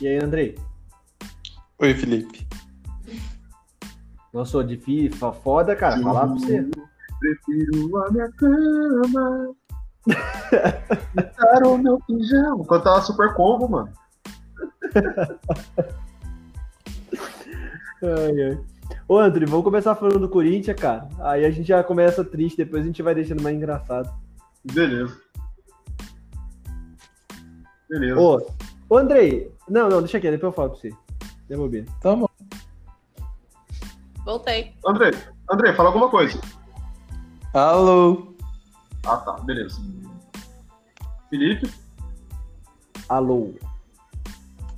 E aí, Andrei? Oi, Felipe. Nossa, de FIFA, foda, cara. Falar pra você. Prefiro a minha cama. Botar o meu pijama. Cantar Super Combo, mano. Ai, ai. Ô, André, vamos começar falando do Corinthians, cara. Aí a gente já começa triste, depois a gente vai deixando mais engraçado. Beleza. Beleza. Ô, ô Andrei, não, não, deixa aqui, depois eu falo pra você. Devolver. Tá bom. Voltei. André, André, fala alguma coisa. Alô. Ah, tá. Beleza. Felipe? Alô.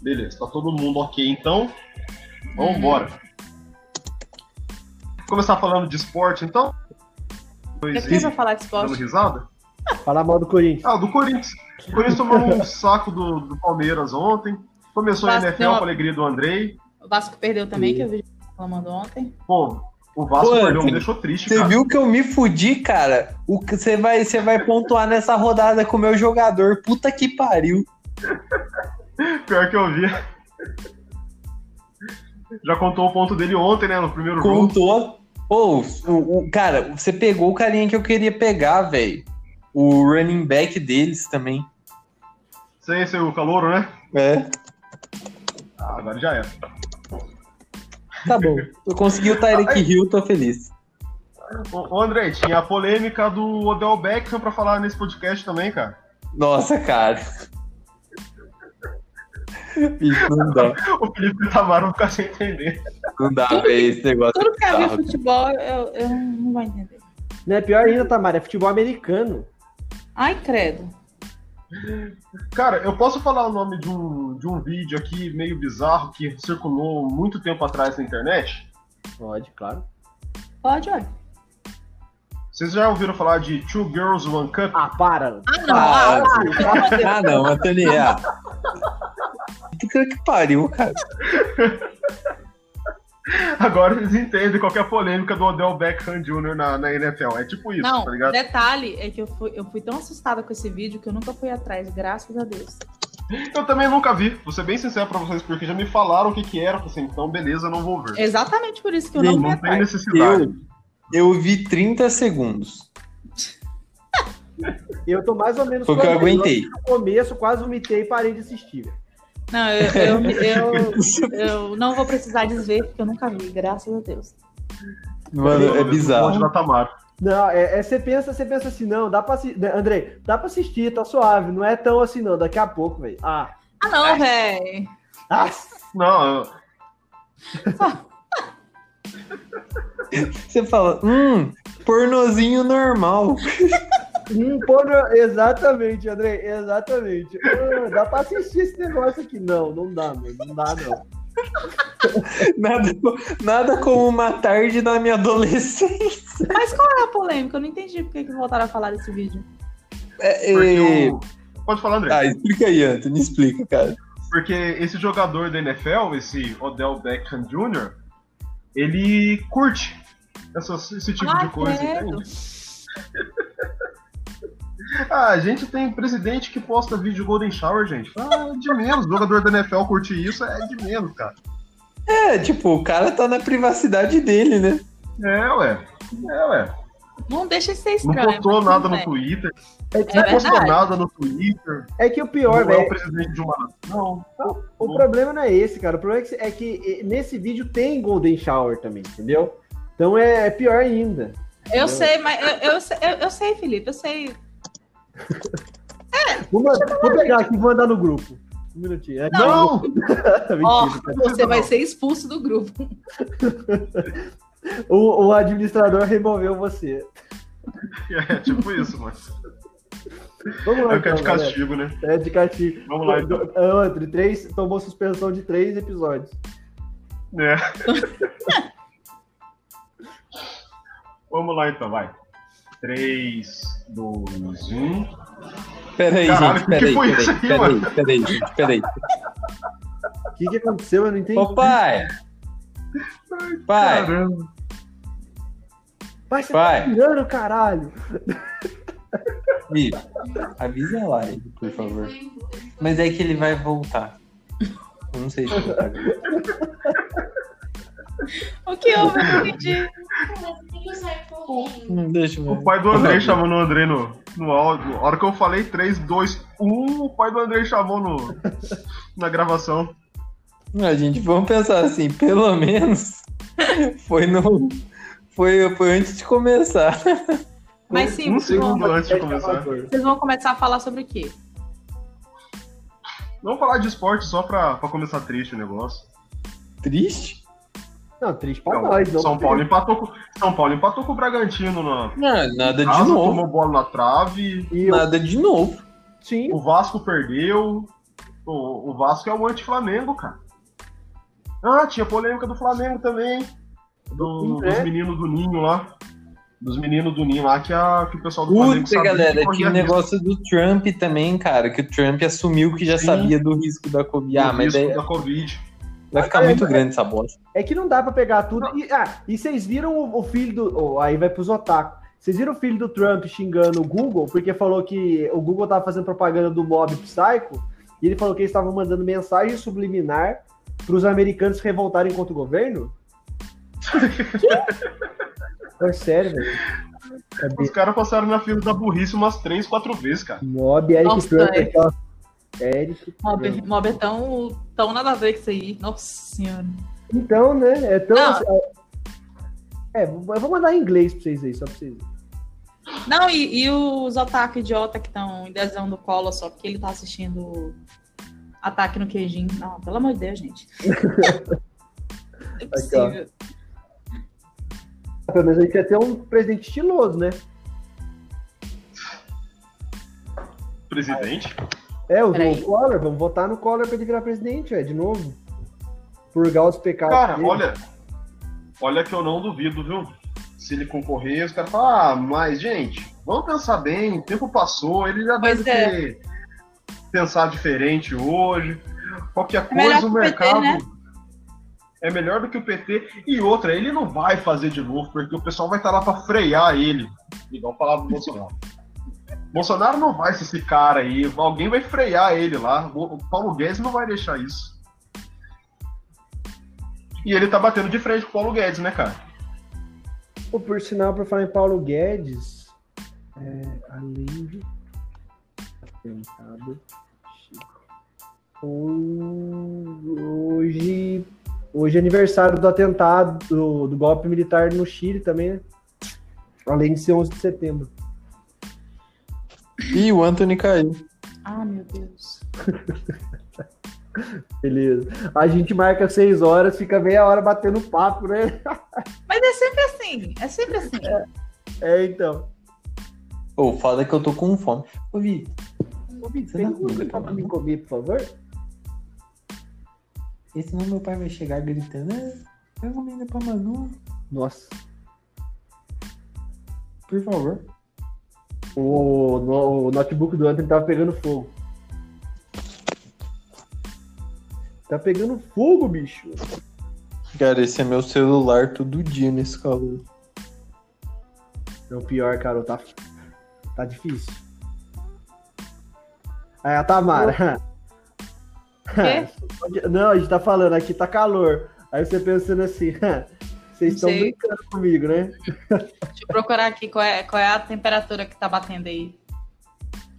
Beleza. Tá todo mundo ok, então. Vamos embora. Começar falando de esporte, então? Pois e- falar de dando esporte. risada? Fala mal do Corinthians. Ah, do Corinthians. O Corinthians tomou um saco do, do Palmeiras ontem. Começou a NFL com a alegria do Andrei. O Vasco perdeu também, que eu vi reclamando ontem. Pô, o Vasco Pô, perdeu, me deixou triste, Você viu que eu me fudi, cara? O que você vai, você vai pontuar nessa rodada com o meu jogador. Puta que pariu. Pior que eu vi. Já contou o ponto dele ontem, né? No primeiro jogo. Contou. Pô, o, o- cara, você pegou o carinha que eu queria pegar, velho. O running back deles também. Sem ser o calouro, né? É. Ah, agora já era. Tá bom. Eu consegui o Tyreek Hill, tô feliz. Ô, André, tinha a polêmica do Odell Beckham pra falar nesse podcast também, cara. Nossa, cara. Bicho, não dá. O Felipe Tamaro vai ficar sem entender. Não dá, velho, esse negócio. Tudo que eu vi bizarro. futebol, eu, eu não vou entender. Não é pior ainda, Tamara, é futebol americano. Ai, credo. Cara, eu posso falar o nome de um, de um vídeo aqui meio bizarro que circulou muito tempo atrás na internet? Pode, claro. Pode, olha. Vocês já ouviram falar de Two Girls, One Cup? Ah, para. Ah, não. Ah, Ah. Ah, não, Antônio. Ah. Que pariu, cara. Agora eles entendem qual que é a polêmica do Odell Beckham Jr. na, na NFL. É tipo isso, Não, tá ligado? detalhe é que eu fui, eu fui tão assustada com esse vídeo que eu nunca fui atrás, graças a Deus. Eu também nunca vi, vou ser bem sincero pra vocês, porque já me falaram o que que era, eu falei assim, então beleza, não vou ver. Exatamente por isso que eu Sim, não fui Não tem atrás. necessidade. Eu, eu vi 30 segundos. Eu tô mais ou menos. Foi o que eu aguentei. No começo, quase vomitei e parei de assistir. velho. Não, eu, eu, eu, eu não vou precisar desver, porque eu nunca vi, graças a Deus. Mano, é bizarro. Não, é, é- você pensa, você pensa assim, não, dá pra assistir. Andrei, dá pra assistir, tá suave. Não é tão assim, não. Daqui a pouco, velho. Ah. Ah, não, véi. ah, Não, eu- Você fala, hum, pornozinho normal. porno- exatamente, Andrei, exatamente. Ah, dá pra assistir esse negócio aqui. Não, não dá, mano. Não dá, não. Nada, nada como uma tarde na minha adolescência. Mas qual é a polêmica? Eu não entendi por que que voltaram a falar desse vídeo. É, é... o... Pode falar, André. Ah, explica aí, Anthony, explica, cara. Porque esse jogador da NFL, esse Odell Beckham Jr., ele curte essas- esse tipo Ah, de coisa, credo. entende? Ah, a gente tem presidente que posta vídeo Golden Shower, gente. Ah, de menos. O jogador da NFL curtir isso é de menos, cara. É, tipo, o cara tá na privacidade dele, né? É, ué. É, ué. Não deixa de ser Não estranho. postou mas nada no. Twitter. É que, É não postou verdade. nada no Twitter. é que o pior, não é o velho. presidente de uma nação. O problema não é esse, cara. O problema é que, é que nesse vídeo tem Golden Shower também, entendeu? Então é, é pior ainda. Eu Entendeu? sei, mas eu, eu, sei- eu, eu sei, Felipe, eu sei. Vou, mandar- vou pegar aqui e vou mandar no grupo. Um minutinho. É, Não! Mentira, Ó, cara. você vai ser expulso do grupo. o, o administrador removeu você. É tipo isso, mano. Vamos lá, É o que é de então, galera. castigo, né? É de castigo. Vamos lá, então. André, três, tomou suspensão de três episódios. É. Vamos lá então, vai. 3, 2, 1. Peraí, Caralho, gente, o que peraí, foi peraí, isso aí, peraí, mano? peraí, gente, peraí. O que, que aconteceu? Eu não entendi. Ô, pai! Pai, Caramba. Pai, você pai. tá tirando, caralho. Vitor, avisa lá ele, por favor. Mas é que ele vai voltar. Eu não sei se eu pago. O que houve? Eu não entendi. Não deixa, O pai do Andrei chamando o Andrei no, no áudio. A hora que eu falei 3, 2, 1, o pai do Andrei chamou no, na gravação. A gente, vamos pensar assim, pelo menos foi no. Foi, foi antes de começar. Mas sim, um vocês vão, segundo antes de começar. vocês vão começar a falar sobre o quê? Vamos falar de esporte só pra, pra começar triste o negócio. Triste? Não, triste pra Não, nós. Não São, Paulo empatou com, São Paulo empatou com o Bragantino na Não, nada de casa, novo. tomou bola na trave. E eu, Nada de novo. sim, O Vasco perdeu. O, o Vasco é o anti-Flamengo, cara. Ah, tinha polêmica do Flamengo também. Do- É. Dos meninos do Ninho lá. Dos meninos do Ninho lá que, a, que o pessoal do Flamengo Puta, sabia galera, tinha o negócio do Trump também, cara, que o Trump assumiu que já Sim. sabia do risco da Covid. Ah, do mas risco daí da Covid. Vai ficar muito grande essa bosta. é que não dá pra pegar tudo. E, ah, e vocês viram o, o filho do. oh, aí vai pros otaku. Vocês viram o filho do Trump xingando o Google porque falou que o Google tava fazendo propaganda do Mob Psycho e ele falou que eles estavam mandando mensagem subliminar pros americanos se revoltarem contra o governo? É sério, velho. Cadê? Os caras passaram na fila da burrice umas 3, 4 vezes, cara. Mob, Eric Nossa, Trump, é. Aqui. Eric Mob, mob é tão, tão nada a ver com isso aí. Nossa senhora. Então, né? É tão. Não. É, eu vou mandar em inglês pra vocês aí, só pra vocês. Não, e, e os otaku idiota que estão em desenho do colo só porque ele tá assistindo Ataque no Queijinho. Não, pelo amor de Deus, gente. é possível. Pelo menos a gente ia ter um presidente estiloso, né? Presidente. É, o, o Collor, vamos votar no Collor pra ele virar presidente, velho, de novo. Purgar os pecados. Cara, dele. olha. Olha que eu não duvido, viu? Se ele concorrer, os caras falam, ah, mas, gente, vamos pensar bem, o tempo passou, ele já Pois deve é. ter pensar diferente hoje. Qualquer É melhor coisa, o que o PT, mercado. né? É melhor do que o PT. E outra, ele não vai fazer de novo, porque o pessoal vai estar lá pra frear ele. Igual falava do Bolsonaro. Bolsonaro não vai ser esse cara aí. Alguém vai frear ele lá. O Paulo Guedes não vai deixar isso. E ele tá batendo de frente com o Paulo Guedes, né, cara? Pô, por sinal, pra falar em Paulo Guedes, é, além de atentado, Chico. hoje, hoje é aniversário do atentado, do, do golpe militar no Chile também, né? Além de ser 11 de setembro. Ih, o Anthony caiu. Ah, meu Deus. Beleza. A gente marca 6 horas, fica meia hora batendo papo, né? Mas é sempre assim. É sempre assim. É, então. Ô, foda que eu tô com fome. Ô, Vi, Ô, Vitor, Você tem não alguma coisa come, pra me não? comer, por favor? e senão meu pai vai chegar gritando, ah, pega comida pra Manu, Nossa. por favor. O, no- o notebook do Anthony tava pegando fogo. Tá pegando fogo, bicho. Cara, esse é meu celular todo dia nesse calor. É o pior, cara. Tá, tá difícil. Aí a Tamara. Quê? Não, a gente tá falando, aqui tá calor. Aí você pensando assim, vocês estão brincando comigo, né? Deixa eu procurar aqui qual é, qual é a temperatura que tá batendo aí.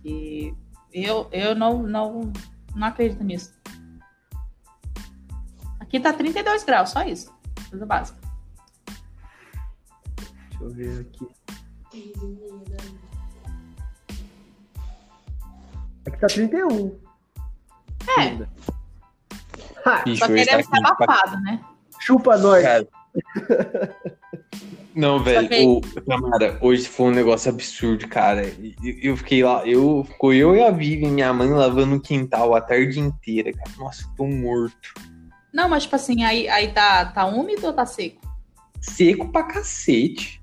E eu, eu não, não, não acredito nisso. Aqui tá 32 graus, só isso. Coisa básica. Deixa eu ver aqui. Aqui tá 31. É. Bicho, Só que hoje ele tá pra abafado, né? chupa nós. Cara. Não, velho, ô, Tamara, hoje foi um negócio absurdo, cara. E- e- Eu fiquei lá, eu, ficou eu e a Vivi, minha mãe, lavando o quintal a tarde inteira, cara. Nossa, tô morto. Não, mas tipo assim, aí, aí tá, tá úmido ou tá seco? Seco pra cacete.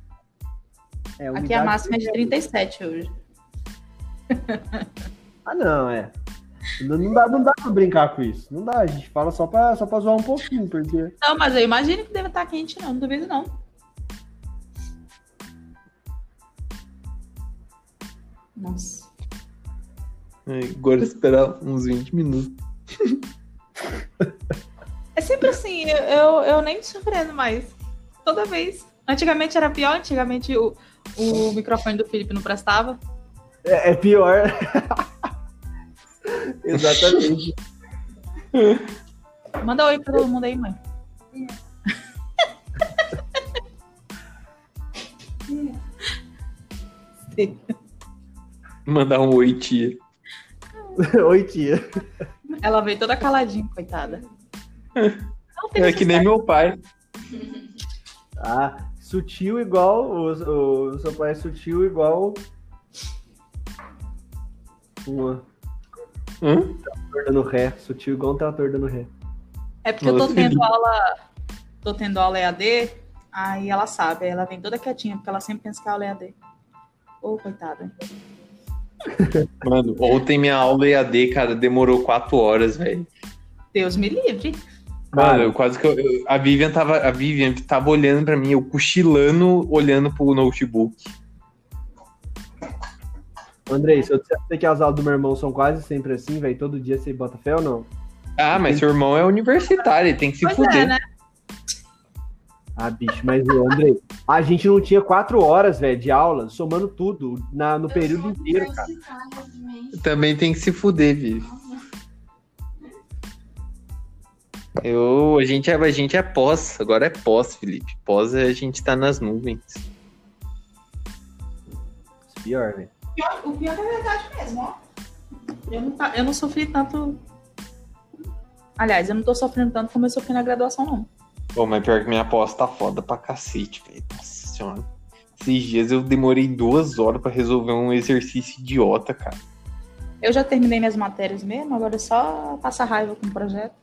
É, Aqui umidade- a máxima é de 37 hoje. Ah, não, é. Não, não dá, não dá pra brincar com isso. Não dá, a gente fala só pra, só pra zoar um pouquinho, porque. Não, mas eu imagino que deve estar quente, não. Não duvido, não. Nossa. É, Agora esperar uns 20 minutos. eu, eu, eu nem surpreendo mais. Toda vez. Antigamente era pior, antigamente o, o microfone do Felipe não prestava. É, é pior. Exatamente. Manda oi pra todo mundo aí, mãe. Mandar um oi, tia. Oi, tia. Ela veio toda caladinha, coitada. É que nem meu pai. Ah, sutil igual. O, o, o seu pai é sutil igual. Um Hã? trator dando ré. Sutil igual um trator dando ré. É porque eu tô tendo aula. Tô tendo aula EAD, aí ela sabe, aí ela vem toda quietinha, porque ela sempre pensa que é aula EAD. Ô, coitada. Mano, ontem minha aula EAD, cara, demorou quatro horas, velho. Deus me livre. Mano, eu quase que eu, eu- a Vivian tava, a Vivian tava olhando pra mim, eu cochilando, olhando pro notebook. Andrei, se eu disser que as aulas do meu irmão são quase sempre assim, velho, todo dia você bota fé ou não? Ah, mas seu irmão é universitário, ele tem que se Pois fuder. é, né? Ah, bicho, mas o Andrei, a gente não tinha quatro horas, velho, de aula, somando tudo, na, no período inteiro, cara. Também tem que se fuder, Vivi. Eu, a gente, é, a gente é pós, agora é pós, Felipe. Pós a gente tá nas nuvens. Pior, velho. Pior- O pior é verdade mesmo, ó. Eu não, tá- eu não sofri tanto. Aliás, eu não tô sofrendo tanto como eu sofri na graduação, não. Pô, mas pior que minha pós tá foda pra cacete, velho. Nossa senhora. Esses dias eu demorei duas horas pra resolver um exercício idiota, cara. Eu já terminei minhas matérias mesmo, agora é só passar raiva com o projeto.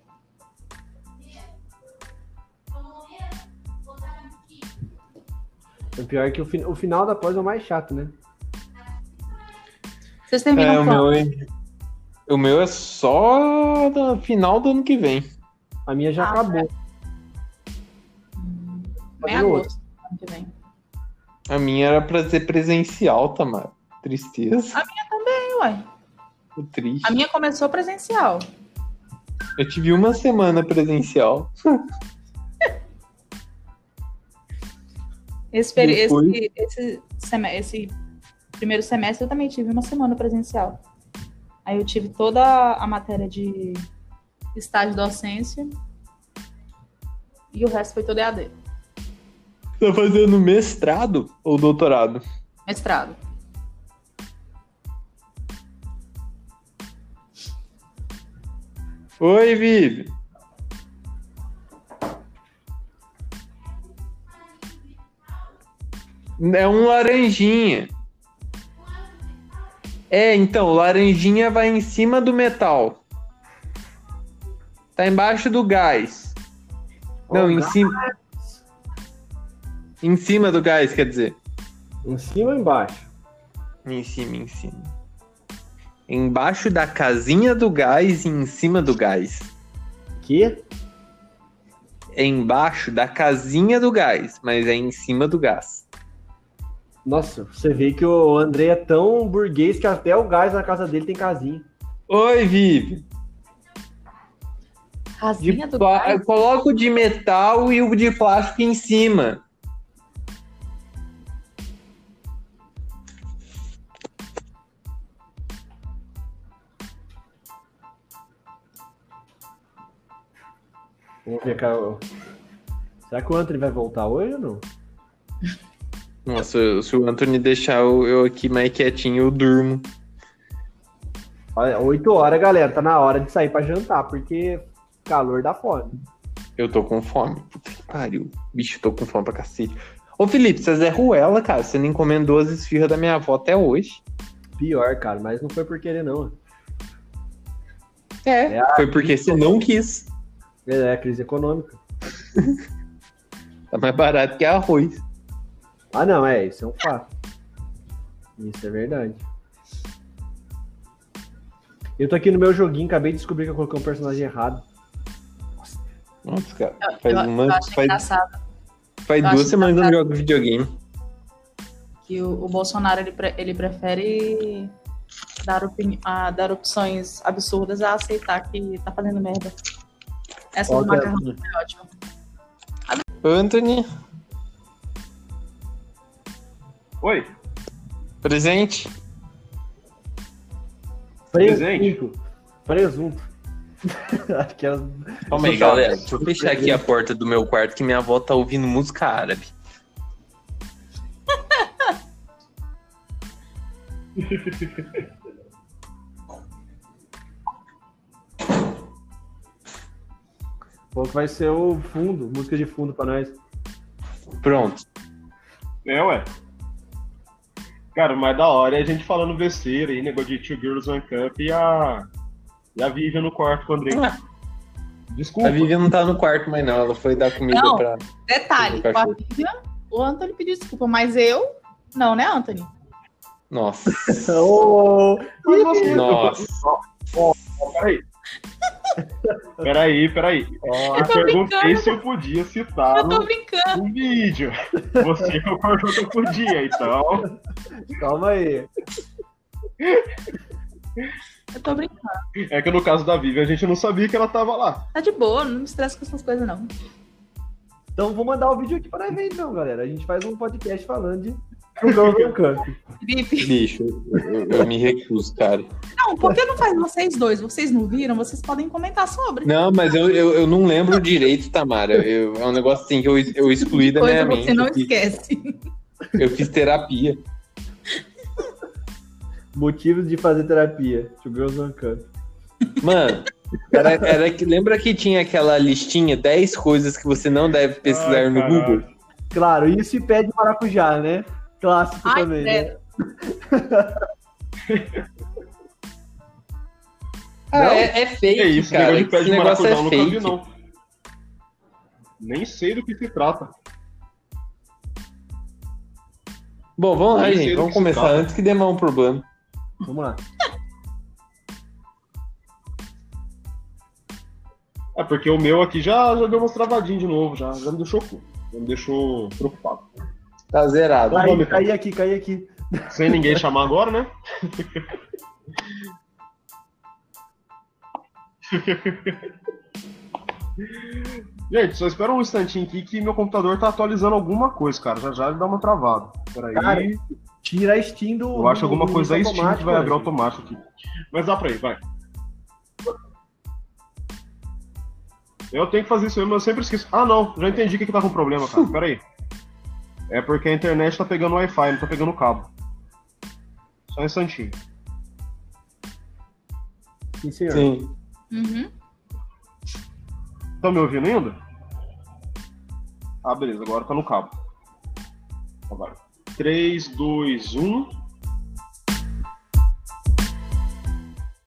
O pior é que o, fi- o final da pós é o mais chato, né? Vocês terminam É, o meu, é- o meu é só no final do ano que vem. A minha já Ah, acabou. Em Fazendo outra. agosto, ano que vem. A minha era pra ser presencial, Tamara. Tristeza. Ih, uai. Tô triste. A minha começou presencial. Eu tive uma semana presencial. Esse, Depois- esse, esse, esse primeiro semestre eu também tive uma semana presencial. Aí eu tive toda a matéria de estágio docência e o resto foi todo EAD. Tá fazendo mestrado ou doutorado? Mestrado. Oi, Vivi. É um laranjinha. É, então, laranjinha vai em cima do metal. Tá embaixo do gás. Não, em gás. cima. Em cima do gás, quer dizer. Em cima ou embaixo? Em cima, em cima. Embaixo da casinha do gás e em cima do gás. Que? É embaixo da casinha do gás, mas é em cima do gás. Nossa, você vê que o Andrei é tão burguês que até o gás na casa dele tem casinha. Oi, Vivi. Casinha do pla- gás. Coloca o de metal e o de plástico em cima. Vamos ver, cara. Será que o Anthony vai voltar hoje ou não? Nossa, se o Anthony deixar eu aqui mais quietinho, eu durmo. Olha, 8 horas, galera. Tá na hora de sair pra jantar, porque calor dá fome. Eu tô com fome. Puta que pariu. Bicho, tô com fome pra cacete. Ô, Felipe, você é Ruela, cara. Você não encomendou as esfirras da minha avó até hoje. Pior, cara, mas não foi por querer, não. É, É, foi porque você não quis. É, é crise econômica. Tá mais barato que arroz. Ah, não, é, isso é um fato. Isso é verdade. Eu tô aqui no meu joguinho, acabei de descobrir que eu coloquei um personagem errado. Nossa, cara. Faz, eu, uma, eu acho faz, engraçado faz eu duas acho semanas que eu não jogo videogame. que o, o Bolsonaro ele, pre- ele prefere dar, opini- ah, dar opções absurdas a aceitar que tá fazendo merda. Essa do é- macarrão é ótima. Anthony, Oi? presente. Presente. Presunto. Era. Calma aí, galera. Deixa eu fechar aqui a porta do meu quarto que minha avó tá ouvindo música árabe. Que vai ser o fundo, música de fundo pra nós. Pronto. É, ué. Cara, mas da hora é a gente falando besteira aí, negócio de Two Girls One Cup e a. E a Vivian no quarto com o André. Ah. Desculpa. A Vivian não tá no quarto mais não, ela foi dar comida Não. pra... Detalhe, O com a. Vivian, o Anthony pediu desculpa, mas eu. Não, né, Anthony? Nossa. Você- Nossa. Ó, peraí. Peraí, peraí. Ó, Eu perguntei brincando. se eu podia citar Eu no, brincando. no vídeo. Você concordou que eu podia, então. calma aí. Eu tô brincando. É que no caso da Vivian a gente não sabia que ela tava lá. Tá de boa, não me estressa com essas coisas, não. Então vou mandar o vídeo aqui pra ver então, galera. A gente faz um podcast falando de Vivi. Bicho, eu, eu me recuso, cara. Não, por que não faz vocês dois? Vocês não viram? Vocês podem comentar sobre. Não, mas eu, eu, eu não lembro direito, Tamara. Eu- é um negócio assim que eu, eu excluí da minha mente. você não Eu fiz- esquece. Eu fiz terapia. Motivos de fazer terapia. Two Girls One Cup. Mano, era, era que, lembra que tinha aquela listinha 10 coisas que você não deve pesquisar Ai, no. Google? Claro, isso e pé de maracujá, né? Clássico Ai, também, né? Ah, é, é fake, É isso, cara. negócio de pé Esse de negócio é nunca vi, fake. não. Nem sei do que se trata. Bom, vamos lá, gente. Vamos começar trata. antes que dê mais um problema. Vamos lá. É porque o meu aqui já, já deu umas travadinhas de novo, já, já me deixou, já me deixou preocupado. Tá zerado. Caí, vamos, caí aqui, caí aqui. Sem ninguém chamar agora, né? Gente, só espera um instantinho aqui que meu computador tá atualizando alguma coisa, cara. Já já ele dá uma travada. Peraí. Cara, Tira a Steam do. eu acho do- alguma do coisa da Steam que vai abrir automático, automático aqui. Mas dá pra ir, vai. Eu tenho que fazer isso mesmo, eu sempre esqueço. Ah, não, já entendi o que, que tá com problema, cara. Pera aí. É porque a internet tá pegando Wi-Fi, não tá pegando cabo. Só um instantinho. Sim, senhor. Sim. Uhum. Tá me ouvindo ainda? Ah, beleza, agora tá no cabo. Agora. 3, 2, 1.